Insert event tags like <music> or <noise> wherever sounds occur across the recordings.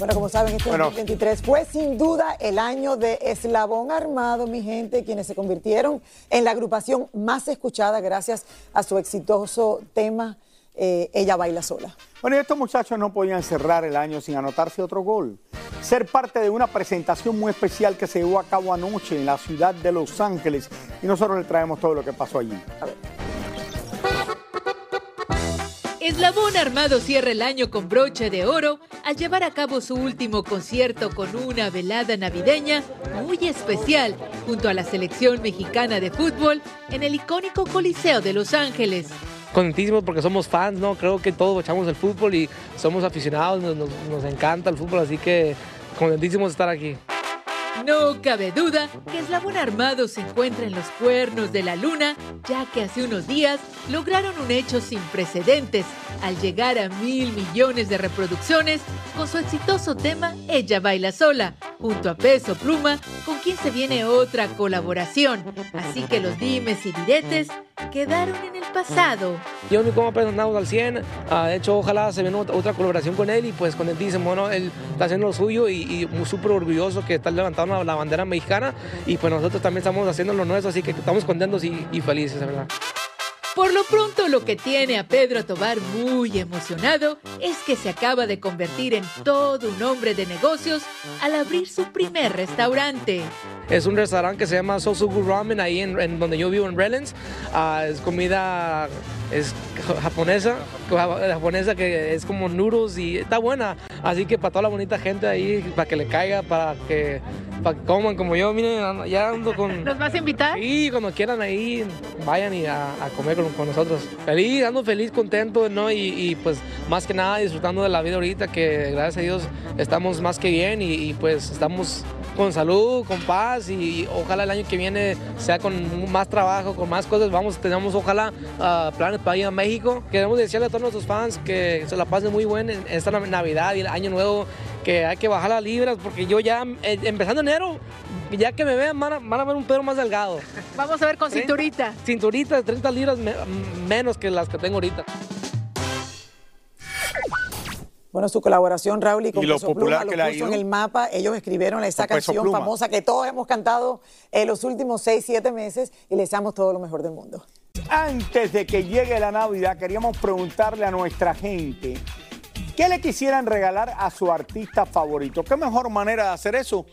Bueno, como saben, este Bueno. 2023 fue sin duda el año de Eslabón Armado, mi gente, quienes se convirtieron en la agrupación más escuchada gracias a su exitoso tema eh, Ella Baila Sola. Bueno, y estos muchachos no podían cerrar el año sin anotarse otro gol. Ser parte de una presentación muy especial que se llevó a cabo anoche en la ciudad de Los Ángeles y nosotros le traemos todo lo que pasó allí. Eslabón Armado cierra el año con broche de oro al llevar a cabo su último concierto con una velada navideña muy especial junto a la selección mexicana de fútbol en el icónico Coliseo de Los Ángeles. contentísimos porque somos fans, ¿no? Creo que todos echamos el fútbol y somos aficionados, nos, encanta el fútbol, así que contentísimos de estar aquí. No cabe duda que Eslabón Armado se encuentra en los cuernos de la luna, ya que hace unos días lograron un hecho sin precedentes al llegar a mil millones de reproducciones con su exitoso tema Ella Baila Sola, junto a Peso Pluma, con quien se viene otra colaboración. Así que los dimes y diretes quedaron en el pasado. Yo compa pues, andamos al 100, ah, de hecho ojalá se venga otra, colaboración con él y pues contentísimo, ¿no? Él está haciendo lo suyo y, y súper orgulloso que está levantando la, la bandera mexicana y pues nosotros también estamos haciendo lo nuestro, así que estamos contentos y, y felices, de verdad. Por lo pronto, lo que tiene a Pedro Tobar muy emocionado es que se acaba de convertir en todo un hombre de negocios al abrir su primer restaurante. Es un restaurante que se llama Sosugu Ramen ahí en, donde yo vivo en Redlands. Ah, es comida es ja- japonesa, ja- japonesa que es como noodles y está buena. Así que para toda la bonita gente ahí, para que le caiga, para que, para que coman como yo, miren, ya ando con... ¿Nos vas a invitar? Sí, cuando quieran ahí, vayan y a, a comer con, con nosotros. Feliz, ando feliz, contento, ¿no? Y, y, pues más que nada disfrutando de la vida ahorita, que gracias a Dios estamos más que bien y, y, pues estamos con salud, con paz y, ojalá el año que viene sea con más trabajo, con más cosas. Vamos, tenemos ojalá ah, planes para ir a México. Queremos decirle a todos nuestros fans que se la pasen muy bien en esta nav- Navidad y el Año Nuevo, que hay que bajar las libras porque yo ya, eh, empezando enero, ya que me vean, van a, van a ver un Pedro más delgado. Vamos a ver con cinturita. Cinturita de 30 libras me- menos que las que tengo ahorita. Bueno, su colaboración, Raúl, y con Y lo Peso popular Pluma que lo puso en el mapa. Ellos escribieron esa canción Pluma. famosa que todos hemos cantado en los últimos 6, 7 meses y les damos todo lo mejor del mundo. Antes de que llegue la Navidad, queríamos preguntarle a nuestra gente qué le quisieran regalar a su artista favorito. ¿Qué mejor manera de hacer eso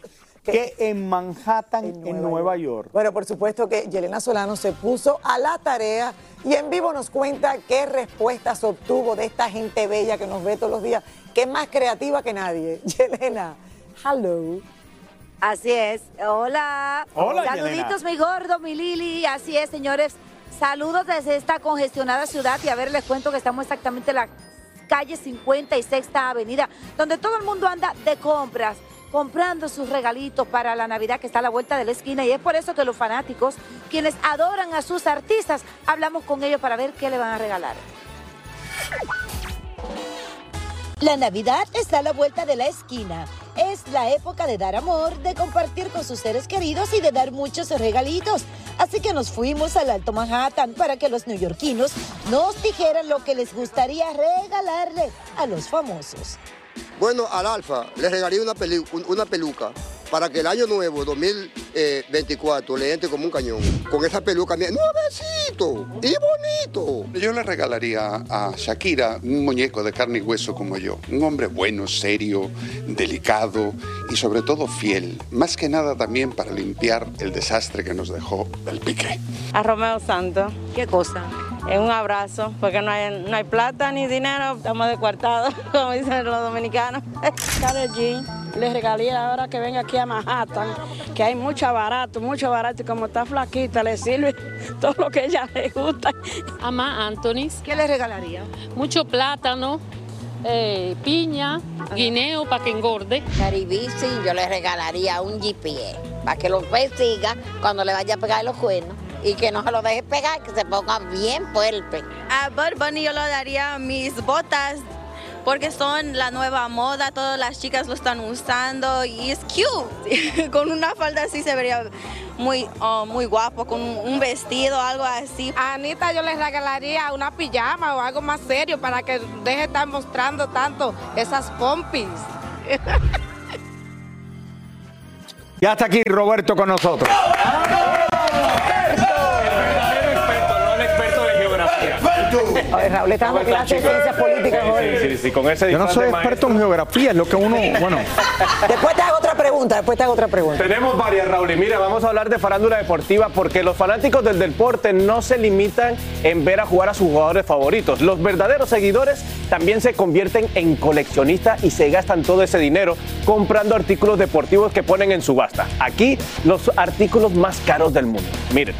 que en Manhattan, en Nueva, York? Bueno, por supuesto que Yelena Solano se puso a la tarea y en vivo nos cuenta qué respuestas obtuvo de esta gente bella que nos ve todos los días, que es más creativa que nadie. <laughs> Yelena, hello. Así es. Hola. Hola, Saluditos, mi gordo, mi Lili. Así es, señores. Saludos desde esta congestionada ciudad. Y a ver, les cuento que estamos exactamente en la calle 50 y Sexta Avenida, donde todo el mundo anda de compras, comprando sus regalitos para la Navidad que está a la vuelta de la esquina. Y es por eso que los fanáticos, quienes adoran a sus artistas, hablamos con ellos para ver qué le van a regalar. La Navidad está a la vuelta de la esquina. Es la época de dar amor, de compartir con sus seres queridos y de dar muchos regalitos. Así que nos fuimos al Alto Manhattan para que los neoyorquinos nos dijeran lo que les gustaría regalarle a los famosos. Bueno, al Alfa le regalé una, peluca para que el año nuevo, 2024, le entre como un cañón. Con esa peluca, mira, nuevecito y bonito. Yo le regalaría a Shakira un muñeco de carne y hueso como yo. Un hombre bueno, serio, delicado y sobre todo fiel. Más que nada también para limpiar el desastre que nos dejó el piqué. A Romeo Santos. ¿Qué cosa? En un abrazo, porque no hay, no hay plata ni dinero, estamos descuartados, <laughs> como dicen los dominicanos. Karol G, le regalé ahora que venga aquí a Manhattan, que hay mucho barato, mucho barato, y como está flaquita, le sirve <laughs> todo lo que a ella le gusta. Ama Antonis. ¿Qué le regalaría? Mucho plátano, eh, piña, guineo para que engorde. Caribici, yo le regalaría un GPS para que lo persiga cuando le vaya a pegar los cuernos y que no se lo deje pegar, que se ponga bien fuerte. A Bud Bunny yo le daría mis botas porque son la nueva moda, todas las chicas lo están usando y es cute. <laughs> con una falda así se vería muy, oh, muy guapo, con un vestido, algo así. A Anita yo le regalaría una pijama o algo más serio para que deje de estar mostrando tanto esas pompis. Ya está aquí Roberto con nosotros. A ver, Raúl, está dando clase de ciencias políticas hoy. Sí, sí, sí, con ese Yo no soy de experto en geografía, es lo que uno, bueno. Después te hago otra pregunta, después te hago otra pregunta. Tenemos varias, Raúl. Y mira, vamos a hablar de farándula deportiva porque los fanáticos del deporte no se limitan en ver a jugar a sus jugadores favoritos. Los verdaderos seguidores también se convierten en coleccionistas y se gastan todo ese dinero comprando artículos deportivos que ponen en subasta. Aquí, los artículos más caros del mundo. Miren.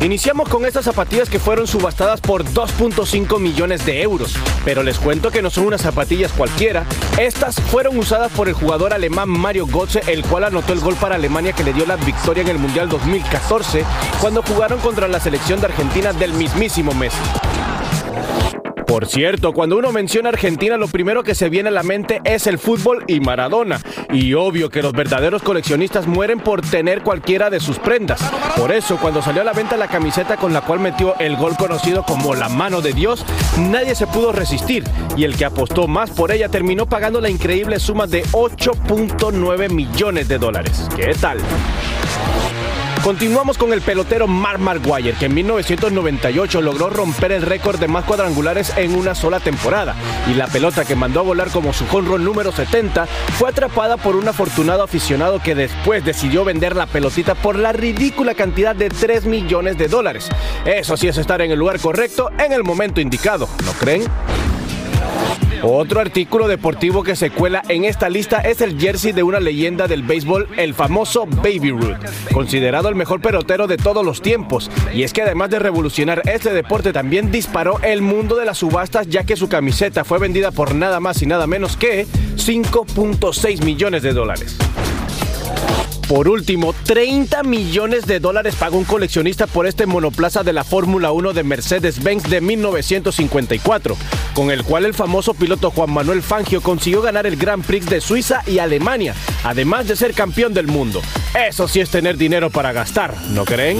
Iniciamos con estas zapatillas que fueron subastadas por 2.5 millones de euros, pero les cuento que no son unas zapatillas cualquiera. Estas fueron usadas por el jugador alemán Mario Götze, el cual anotó el gol para Alemania que le dio la victoria en el Mundial 2014 cuando jugaron contra la selección de Argentina del mismísimo Messi. Por cierto, cuando uno menciona Argentina, lo primero que se viene a la mente es el fútbol y Maradona. Y obvio que los verdaderos coleccionistas mueren por tener cualquiera de sus prendas. Por eso, cuando salió a la venta la camiseta con la cual metió el gol conocido como la mano de Dios, nadie se pudo resistir. Y el que apostó más por ella terminó pagando la increíble suma de 8.9 millones de dólares. ¿Qué tal? Continuamos con el pelotero Mark Maguire, que en 1998 logró romper el récord de más cuadrangulares en una sola temporada. Y la pelota que mandó a volar como su jonrón número 70 fue atrapada por un afortunado aficionado que después decidió vender la pelotita por la ridícula cantidad de 3 millones de dólares. Eso sí es estar en el lugar correcto en el momento indicado, ¿no creen? Otro artículo deportivo que se cuela en esta lista es el jersey de una leyenda del béisbol, el famoso Baby Ruth, considerado el mejor pelotero de todos los tiempos. Y es que además de revolucionar este deporte, también disparó el mundo de las subastas, ya que su camiseta fue vendida por nada más y nada menos que 5.6 millones de dólares. Por último, 30 millones de dólares pagó un coleccionista por este monoplaza de la Fórmula 1 de Mercedes-Benz de 1954, con el cual el famoso piloto Juan Manuel Fangio consiguió ganar el Grand Prix de Suiza y Alemania, además de ser campeón del mundo. Eso sí es tener dinero para gastar, ¿no creen?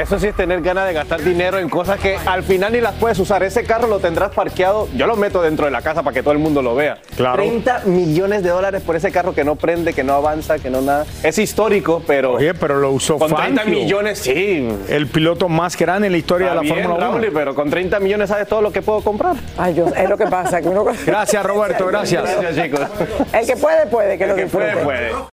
Eso sí es tener ganas de gastar dinero en cosas que al final ni las puedes usar. Ese carro lo tendrás parqueado, yo lo meto dentro de la casa para que todo el mundo lo vea. Claro. 30 millones de dólares por ese carro que no prende, que no avanza, que no nada. Es histórico, pero... Oye, pero lo usó Con 30 Fangio. millones, sí. El piloto más grande en la historia Está de la bien, Fórmula 1. Raúl, pero con 30 millones sabes todo lo que puedo comprar. Ay, yo, es lo que pasa. Que uno... Gracias, Roberto, gracias. Gracias, chicos. El que puede, puede, que lo El que puede, disfrute. puede.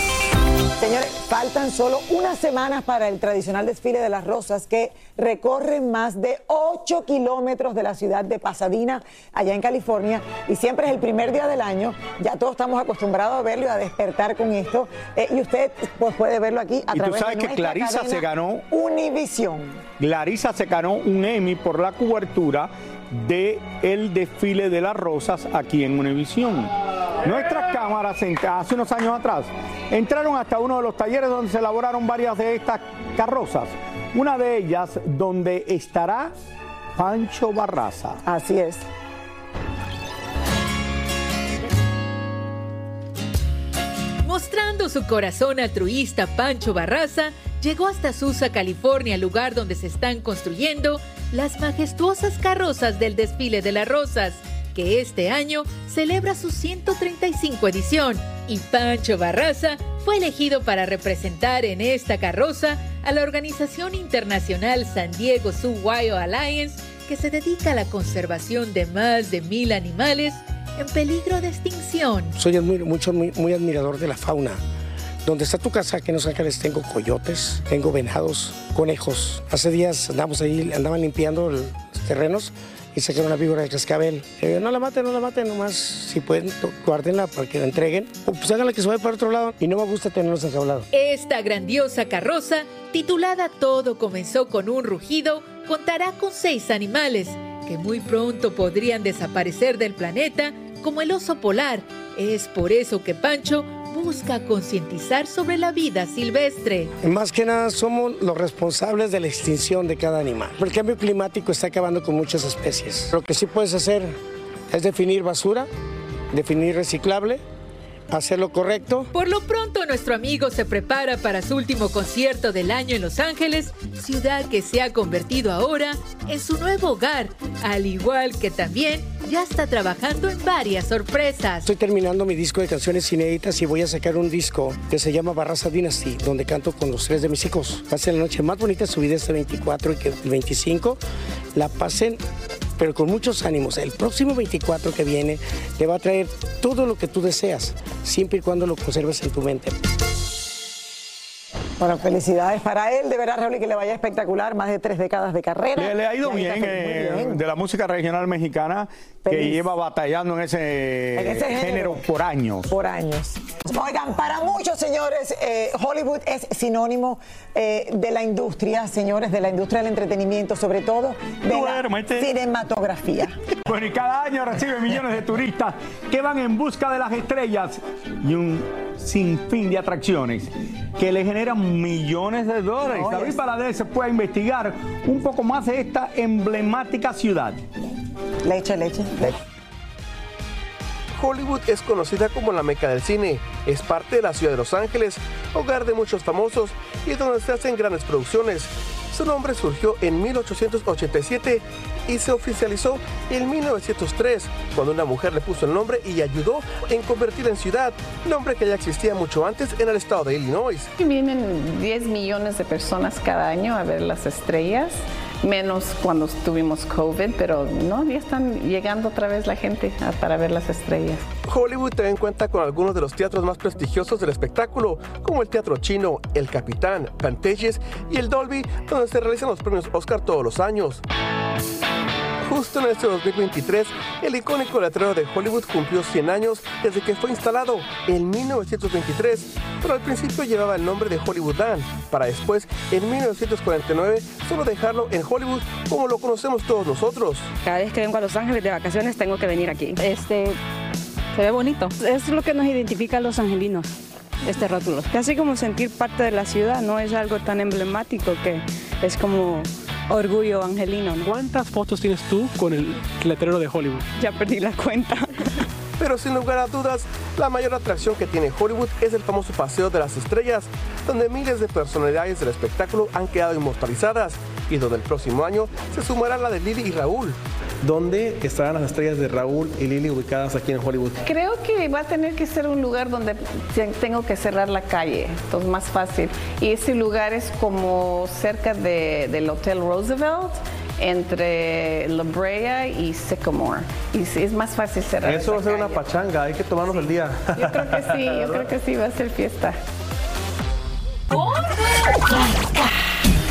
Señores, faltan solo unas semanas para el tradicional desfile de las rosas que recorre más de 8 kilómetros de la ciudad de Pasadena, allá en California, y siempre es el primer día del año. Ya todos estamos acostumbrados a verlo y a despertar con esto. Eh, y usted pues, puede verlo aquí a Y tú través sabes de que nuestra Clarisa cadena se ganó Univision. Clarisa se ganó un Emmy por la cobertura de el desfile de las rosas aquí en Univisión. Nuestras cámaras hace unos años atrás entraron hasta uno de los talleres donde se elaboraron varias de estas carrozas. Una de ellas donde estará Pancho Barraza. Así es. Mostrando su corazón altruista, Pancho Barraza llegó hasta Susa, California, lugar donde se están construyendo las majestuosas carrozas del desfile de las rosas, que este año celebra su 135 edición. Y Pancho Barraza fue elegido para representar en esta carroza a la organización internacional San Diego Zoo Alliance, que se dedica a la conservación de más de mil animales en peligro de extinción. Soy mucho, muy admirador de la fauna. Donde está tu casa, aquí en Los Ángeles, tengo coyotes, tengo venados, conejos. Hace días andamos ahí, andaban limpiando los terrenos y sacaron una víbora de cascabel. No la maten, no la maten, nomás si pueden, guárdenla para que la entreguen. O pues háganla que se vaya para otro lado. Y no me gusta tenerlos enjaulados. Esta grandiosa carroza, titulada Todo comenzó con un rugido, contará con seis animales que muy pronto podrían desaparecer del planeta, como el oso polar. Es por eso que Pancho busca concientizar sobre la vida silvestre. Más que nada somos los responsables de la extinción de cada animal. El cambio climático está acabando con muchas especies. Lo que sí puedes hacer es definir basura, definir reciclable, hacer lo correcto. Por lo pronto, nuestro amigo se prepara para su último concierto del año en Los Ángeles, ciudad que se ha convertido ahora en su nuevo hogar, al igual que también ya está trabajando en varias sorpresas. Estoy terminando mi disco de canciones inéditas y voy a sacar un disco que se llama Barraza Dynasty, donde canto con los tres de mis hijos. Ser la noche más bonita de su vida este 24 y que el 25 la pasen pero con muchos ánimos. El próximo 24 que viene te va a traer todo lo que tú deseas, siempre y cuando lo conserves en tu mente. Bueno, felicidades para él, de verdad, Raúl, y que le vaya espectacular, más de tres décadas de carrera. Le, le ha ido bien, eh, bien. de la música regional mexicana que lleva batallando en ese, En ese género. género. por años. Por años. Oigan, para muchos señores, eh, Hollywood es sinónimo eh, de la industria, señores, de la industria del entretenimiento, sobre todo de la cinematografía. <laughs> Bueno, y cada año recibe millones de turistas que van en busca de las estrellas y un sinfín de atracciones que le generan millones de dólares. David. Valadez se puede investigar un poco más de esta emblemática ciudad. Leche, leche, leche. Hollywood es conocida como la meca del cine. Es parte de la ciudad de Los Ángeles, hogar de muchos famosos y donde se hacen grandes producciones. Su nombre surgió en 1887 y se oficializó en 1903, cuando una mujer le puso el nombre y ayudó en convertirla en ciudad, nombre que ya existía mucho antes en el estado de Illinois. Vienen 10 millones de personas cada año a ver las estrellas, menos cuando tuvimos COVID, pero no, ya están llegando otra vez la gente para ver las estrellas. Hollywood también cuenta con algunos de los teatros más prestigiosos del espectáculo, como el Teatro Chino, El Capitán, Pantages y el Dolby, donde se realizan los premios Oscar todos los años. Justo en este 2023, el icónico letrero de Hollywood cumplió 100 años desde que fue instalado en 1923, pero al principio llevaba el nombre de Hollywoodland, para después, en 1949, solo dejarlo en Hollywood como lo conocemos todos nosotros. Cada vez que vengo a Los Ángeles de vacaciones tengo que venir aquí. Este se ve bonito. Es lo que nos identifica a los angelinos, este rótulo. Casi como sentir parte de la ciudad, no es algo tan emblemático que es como orgullo angelino. ¿Cuántas fotos tienes tú con el letrero de Hollywood? Ya perdí la cuenta. pero sin lugar a dudas, la mayor atracción que tiene Hollywood es el famoso Paseo de las Estrellas, donde miles de personalidades del espectáculo han quedado inmortalizadas y donde el próximo año se sumará la de Lily y Raúl. ¿Dónde estarán las estrellas de Raúl y Lily ubicadas aquí en Hollywood? Creo que va a tener que ser un lugar donde te- tengo que cerrar la calle, entonces más fácil. Y ese lugar es como cerca de- del Hotel Roosevelt, entre La Brea y Sycamore. Y es más fácil cerrar. Eso va a ser una pachanga, hay que tomarnos el día. Yo creo que sí, yo creo que sí, va a ser fiesta.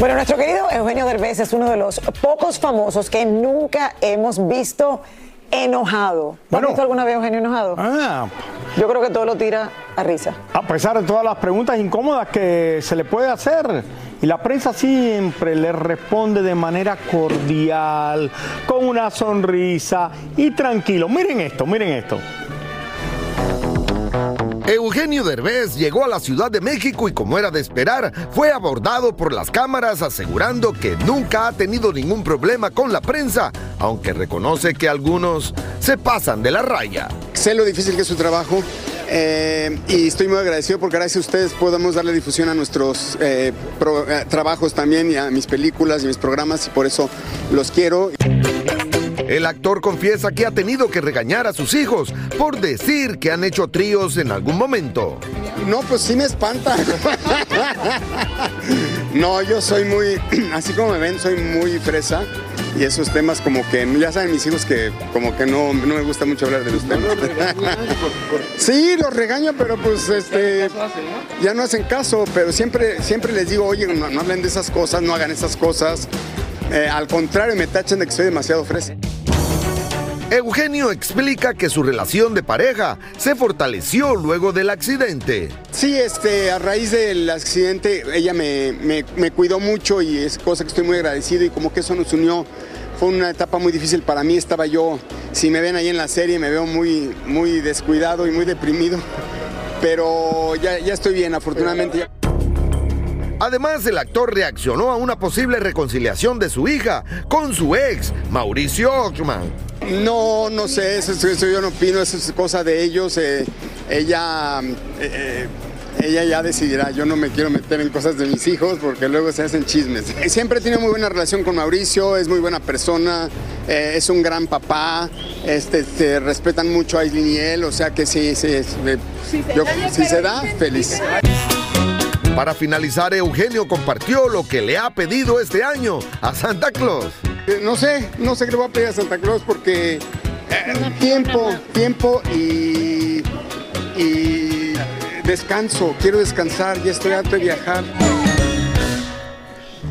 Bueno, nuestro querido Eugenio Derbez es uno de los pocos famosos que nunca hemos visto enojado. ¿Has visto alguna vez Eugenio enojado? Ah, Yo creo que todo lo tira a risa. a pesar de todas las preguntas incómodas que se le puede hacer. Y la prensa siempre le responde de manera cordial, con una sonrisa y tranquilo. Miren esto, miren esto. Eugenio Derbez llegó a la Ciudad de México y como era de esperar, fue abordado por las cámaras asegurando que nunca ha tenido ningún problema con la prensa, aunque reconoce que algunos se pasan de la raya. Sé lo difícil que es su trabajo eh, y estoy muy agradecido porque gracias a ustedes podemos darle difusión a nuestros eh, eh, trabajos también y a mis películas y mis programas y por eso los quiero. El actor confiesa que ha tenido que regañar a sus hijos por decir que han hecho tríos en algún momento. No, pues sí me espanta. no, yo soy muy, <clears throat> así como me ven, soy muy fresa y esos temas como que, ya saben mis hijos que como que no, no me gusta mucho hablar de los temas. sí, los regaño, pero pues este, ya no hacen caso, pero siempre, siempre les digo, oye, no, no hablen de esas cosas, no hagan esas cosas. Eh, al contrario, me tachan de que soy demasiado fresa. Eugenio explica que su relación de pareja se fortaleció luego del accidente. Sí, este, a raíz del accidente, ella me, me- me cuidó mucho y es cosa que estoy muy agradecido y como que eso nos unió. Fue una etapa muy difícil para mí, estaba yo, si me ven ahí en la serie, me veo muy, muy descuidado y muy deprimido, pero ya, ya estoy bien, afortunadamente. Además, el actor reaccionó a una posible reconciliación de su hija con su ex, Mauricio Ockman. No, no sé, eso, eso yo no opino, eso es cosa de ellos. eh, ella, eh, eh, ella ya decidirá. Yo no me quiero meter en cosas de mis hijos porque luego se hacen chismes. Siempre he tenido muy buena relación con Mauricio, es muy buena persona, eh, es un gran papá, este, te respetan mucho a Aileen y él, o sea que sí, sí, es- eh, yo- si se da, feliz. Para finalizar, Eugenio compartió lo que le ha pedido este año a Santa Claus. Eh, No sé, no sé qué le voy a pedir a Santa Claus porque eh, tiempo, tiempo y, y descanso. Quiero descansar, ya estoy harto de viajar.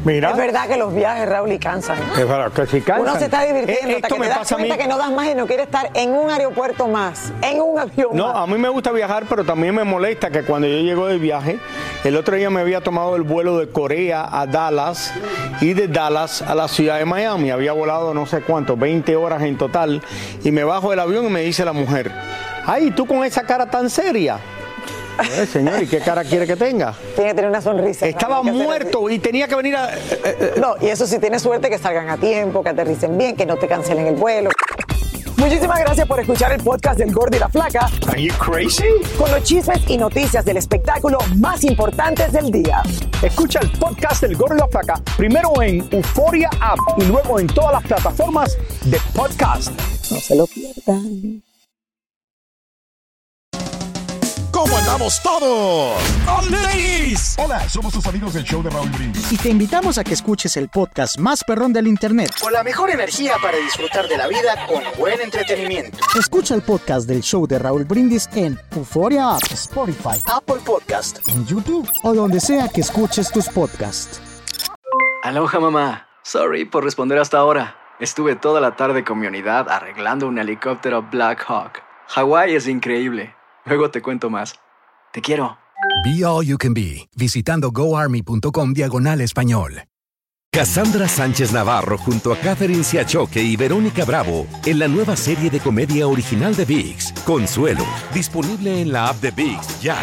Mira. Es verdad que los viajes, Raúl, y cansan. Es verdad que sí cansan. Uno se está divirtiendo Eh, hasta esto que me te das pasa a mí. cuenta que no das más y no quiere estar en un aeropuerto más, en un avión No, más. a mí me gusta viajar, pero también me molesta que cuando yo llego de viaje, el otro día me había tomado el vuelo de Corea a Dallas y de Dallas a la ciudad de Miami. Había volado no sé cuánto, 20 horas en total. Y me bajo del avión y me dice la mujer, ay, tú con esa cara tan seria. Eh, señor, ¿y qué cara quiere que tenga? Tiene que tener una sonrisa. Estaba hacer muerto y tenía que venir a... No, y eso sí tienes suerte que salgan a tiempo, que aterricen bien, que no te cancelen el vuelo. Muchísimas gracias por escuchar el podcast del Gordo y la Flaca. Are you crazy? Con los chismes y noticias del espectáculo más importantes del día. Escucha el podcast del Gordo y la Flaca primero en Euforia App y luego en todas las plataformas de podcast. No se lo pierdan. ¿Cómo andamos todos? Hola, somos tus amigos del show de Raúl Brindis. Y te invitamos a que escuches el podcast más perrón del internet. Con la mejor energía para disfrutar de la vida con buen entretenimiento. Escucha el podcast del show de Raúl Brindis en Euforia App, Spotify, Apple Podcast. en YouTube o donde sea que escuches tus podcasts. Aloha mamá. Sorry por responder hasta ahora. Estuve toda la tarde con mi unidad arreglando un helicóptero Black Hawk. Hawái es increíble. Luego te cuento más. Te quiero. Be All You Can Be, visitando goarmy.com diagonal español. Cassandra Sánchez Navarro junto a Catherine Siachoque y Verónica Bravo en la nueva serie de comedia original de VIX, Consuelo, disponible en la app de VIX ya.